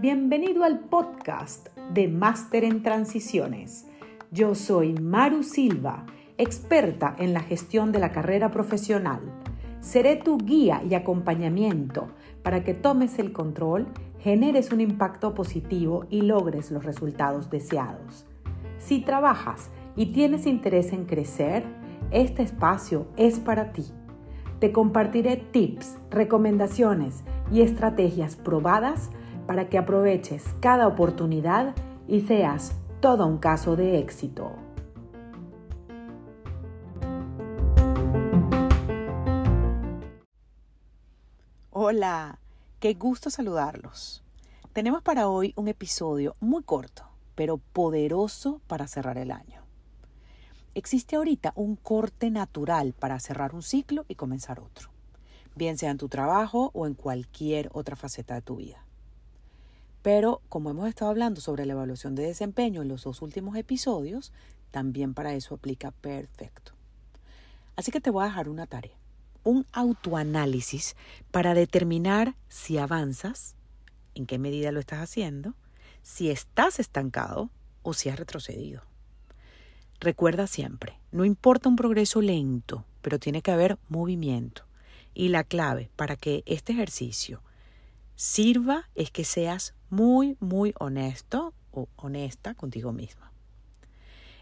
Bienvenido al podcast de Máster en Transiciones. Yo soy Maru Silva, experta en la gestión de la carrera profesional. Seré tu guía y acompañamiento para que tomes el control, generes un impacto positivo y logres los resultados deseados. Si trabajas y tienes interés en crecer, este espacio es para ti. Te compartiré tips, recomendaciones y estrategias probadas para que aproveches cada oportunidad y seas todo un caso de éxito. Hola, qué gusto saludarlos. Tenemos para hoy un episodio muy corto, pero poderoso para cerrar el año. Existe ahorita un corte natural para cerrar un ciclo y comenzar otro, bien sea en tu trabajo o en cualquier otra faceta de tu vida. Pero como hemos estado hablando sobre la evaluación de desempeño en los dos últimos episodios, también para eso aplica perfecto. Así que te voy a dejar una tarea, un autoanálisis para determinar si avanzas, en qué medida lo estás haciendo, si estás estancado o si has retrocedido. Recuerda siempre, no importa un progreso lento, pero tiene que haber movimiento. Y la clave para que este ejercicio sirva es que seas muy, muy honesto o honesta contigo misma.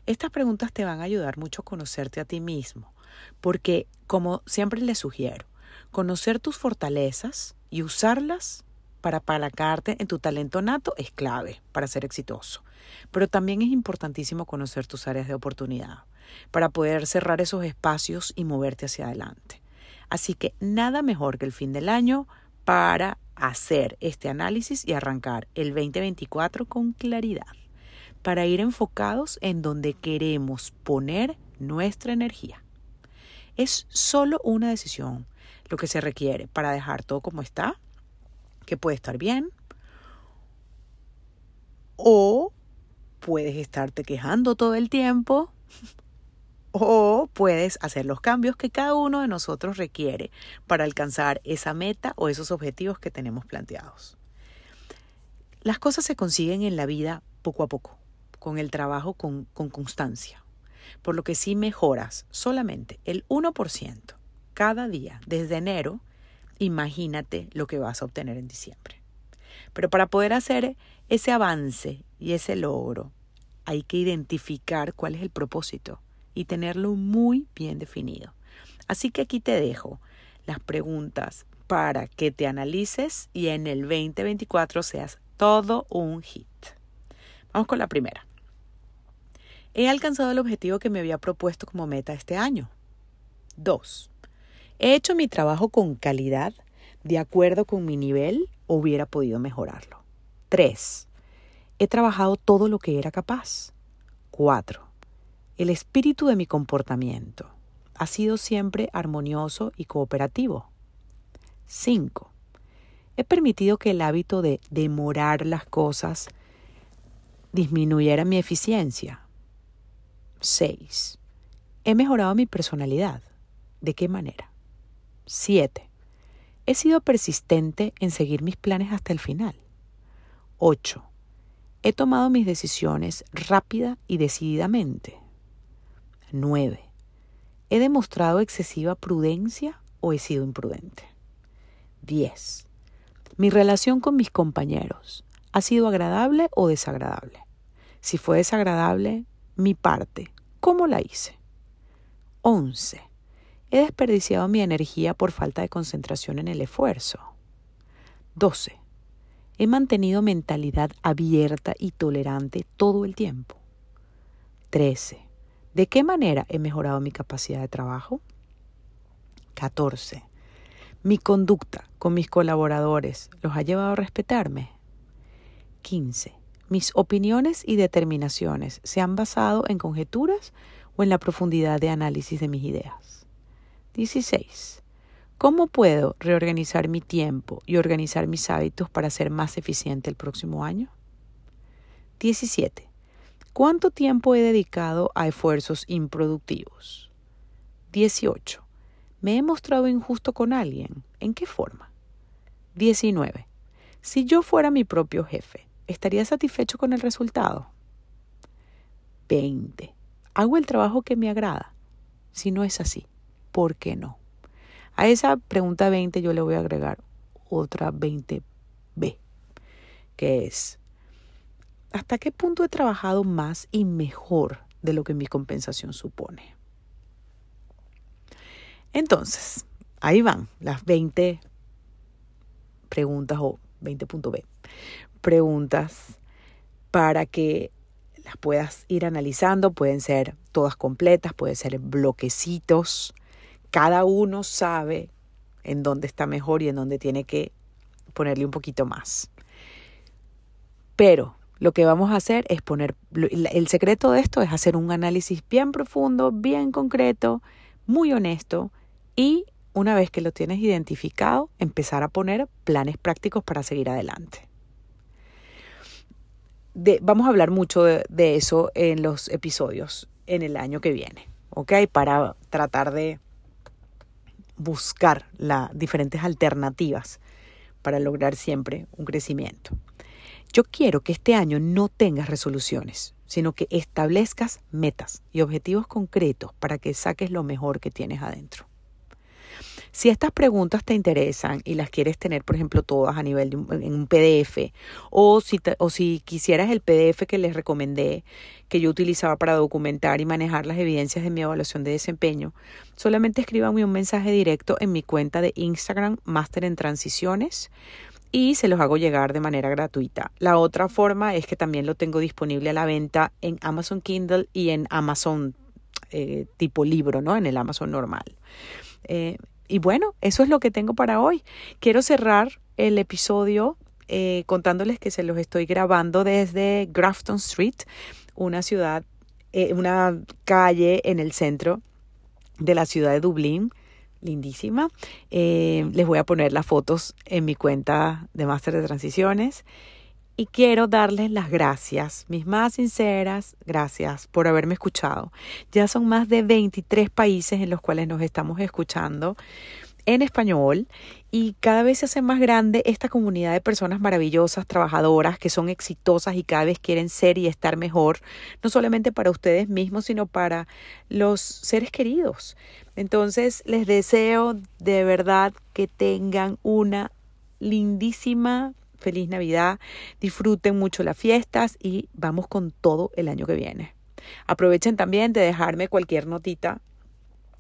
Estas preguntas te van a ayudar mucho a conocerte a ti mismo, porque, como siempre les sugiero, conocer tus fortalezas y usarlas para apalancarte en tu talento nato es clave para ser exitoso. Pero también es importantísimo conocer tus áreas de oportunidad para poder cerrar esos espacios y moverte hacia adelante. Así que nada mejor que el fin del año para hacer este análisis y arrancar el 2024 con claridad, para ir enfocados en donde queremos poner nuestra energía. Es solo una decisión lo que se requiere para dejar todo como está, que puede estar bien, o puedes estarte quejando todo el tiempo o puedes hacer los cambios que cada uno de nosotros requiere para alcanzar esa meta o esos objetivos que tenemos planteados. Las cosas se consiguen en la vida poco a poco, con el trabajo con, con constancia, por lo que si mejoras solamente el 1% cada día desde enero, imagínate lo que vas a obtener en diciembre. Pero para poder hacer ese avance y ese logro, hay que identificar cuál es el propósito y tenerlo muy bien definido. Así que aquí te dejo las preguntas para que te analices y en el 2024 seas todo un hit. Vamos con la primera. He alcanzado el objetivo que me había propuesto como meta este año. 2. He hecho mi trabajo con calidad, de acuerdo con mi nivel, o hubiera podido mejorarlo. 3. He trabajado todo lo que era capaz. 4. El espíritu de mi comportamiento ha sido siempre armonioso y cooperativo. 5. He permitido que el hábito de demorar las cosas disminuyera mi eficiencia. 6. He mejorado mi personalidad. ¿De qué manera? 7. He sido persistente en seguir mis planes hasta el final. 8. He tomado mis decisiones rápida y decididamente. 9. ¿He demostrado excesiva prudencia o he sido imprudente? 10. ¿Mi relación con mis compañeros ha sido agradable o desagradable? Si fue desagradable, mi parte, ¿cómo la hice? 11. ¿He desperdiciado mi energía por falta de concentración en el esfuerzo? 12. He mantenido mentalidad abierta y tolerante todo el tiempo. 13. ¿De qué manera he mejorado mi capacidad de trabajo? 14. ¿Mi conducta con mis colaboradores los ha llevado a respetarme? 15. ¿Mis opiniones y determinaciones se han basado en conjeturas o en la profundidad de análisis de mis ideas? 16. ¿Cómo puedo reorganizar mi tiempo y organizar mis hábitos para ser más eficiente el próximo año? 17. ¿Cuánto tiempo he dedicado a esfuerzos improductivos? 18. ¿Me he mostrado injusto con alguien? ¿En qué forma? 19. Si yo fuera mi propio jefe, ¿estaría satisfecho con el resultado? 20. ¿Hago el trabajo que me agrada? Si no es así, ¿por qué no? A esa pregunta 20 yo le voy a agregar otra 20b, que es, ¿hasta qué punto he trabajado más y mejor de lo que mi compensación supone? Entonces, ahí van las 20 preguntas o 20.b. Preguntas para que las puedas ir analizando. Pueden ser todas completas, pueden ser bloquecitos. Cada uno sabe en dónde está mejor y en dónde tiene que ponerle un poquito más. Pero lo que vamos a hacer es poner, el secreto de esto es hacer un análisis bien profundo, bien concreto, muy honesto y una vez que lo tienes identificado, empezar a poner planes prácticos para seguir adelante. vamos a hablar mucho de, de, eso en los episodios en el año que viene, ¿ok? Para tratar de buscar las diferentes alternativas para lograr siempre un crecimiento. Yo quiero que este año no tengas resoluciones, sino que establezcas metas y objetivos concretos para que saques lo mejor que tienes adentro. Si estas preguntas te interesan y las quieres tener, por ejemplo, todas a nivel de un, en un PDF, o si, o si quisieras el PDF que les recomendé, que yo utilizaba para documentar y manejar las evidencias de mi evaluación de desempeño, solamente escríbame un mensaje directo en mi cuenta de Instagram, Master en Transiciones, y se los hago llegar de manera gratuita. La otra forma es que también lo tengo disponible a la venta en Amazon Kindle y en Amazon eh, tipo libro, ¿no? En el Amazon normal. Eh, y bueno, eso es lo que tengo para hoy. Quiero cerrar el episodio eh, contándoles que se los estoy grabando desde Grafton Street, una ciudad, eh, una calle en el centro de la ciudad de Dublín. Lindísima. Eh, les voy a poner las fotos en mi cuenta de Máster de Transiciones y quiero darles las gracias, mis más sinceras gracias por haberme escuchado. Ya son más de 23 países en los cuales nos estamos escuchando en español y cada vez se hace más grande esta comunidad de personas maravillosas, trabajadoras, que son exitosas y cada vez quieren ser y estar mejor, no solamente para ustedes mismos, sino para los seres queridos. Entonces les deseo de verdad que tengan una lindísima feliz Navidad, disfruten mucho las fiestas y vamos con todo el año que viene. Aprovechen también de dejarme cualquier notita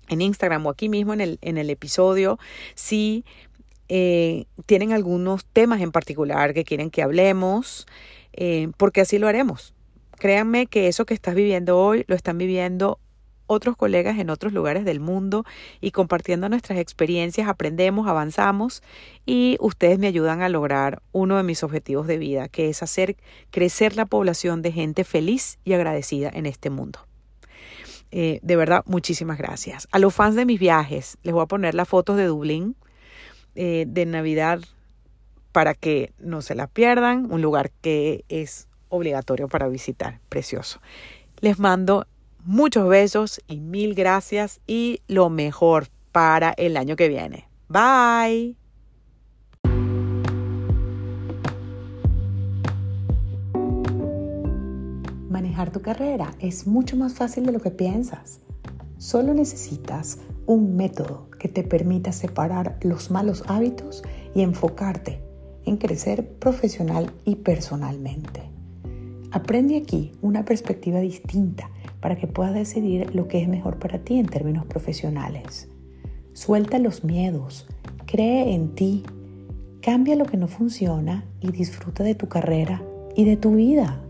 en Instagram o aquí mismo en el, en el episodio si eh, tienen algunos temas en particular que quieren que hablemos, eh, porque así lo haremos. Créanme que eso que estás viviendo hoy lo están viviendo otros colegas en otros lugares del mundo y compartiendo nuestras experiencias aprendemos, avanzamos y ustedes me ayudan a lograr uno de mis objetivos de vida, que es hacer crecer la población de gente feliz y agradecida en este mundo. Eh, de verdad, muchísimas gracias. A los fans de mis viajes, les voy a poner las fotos de Dublín eh, de Navidad para que no se las pierdan, un lugar que es obligatorio para visitar, precioso. Les mando Muchos besos y mil gracias y lo mejor para el año que viene. Bye. Manejar tu carrera es mucho más fácil de lo que piensas. Solo necesitas un método que te permita separar los malos hábitos y enfocarte en crecer profesional y personalmente. Aprende aquí una perspectiva distinta para que puedas decidir lo que es mejor para ti en términos profesionales. Suelta los miedos, cree en ti, cambia lo que no funciona y disfruta de tu carrera y de tu vida.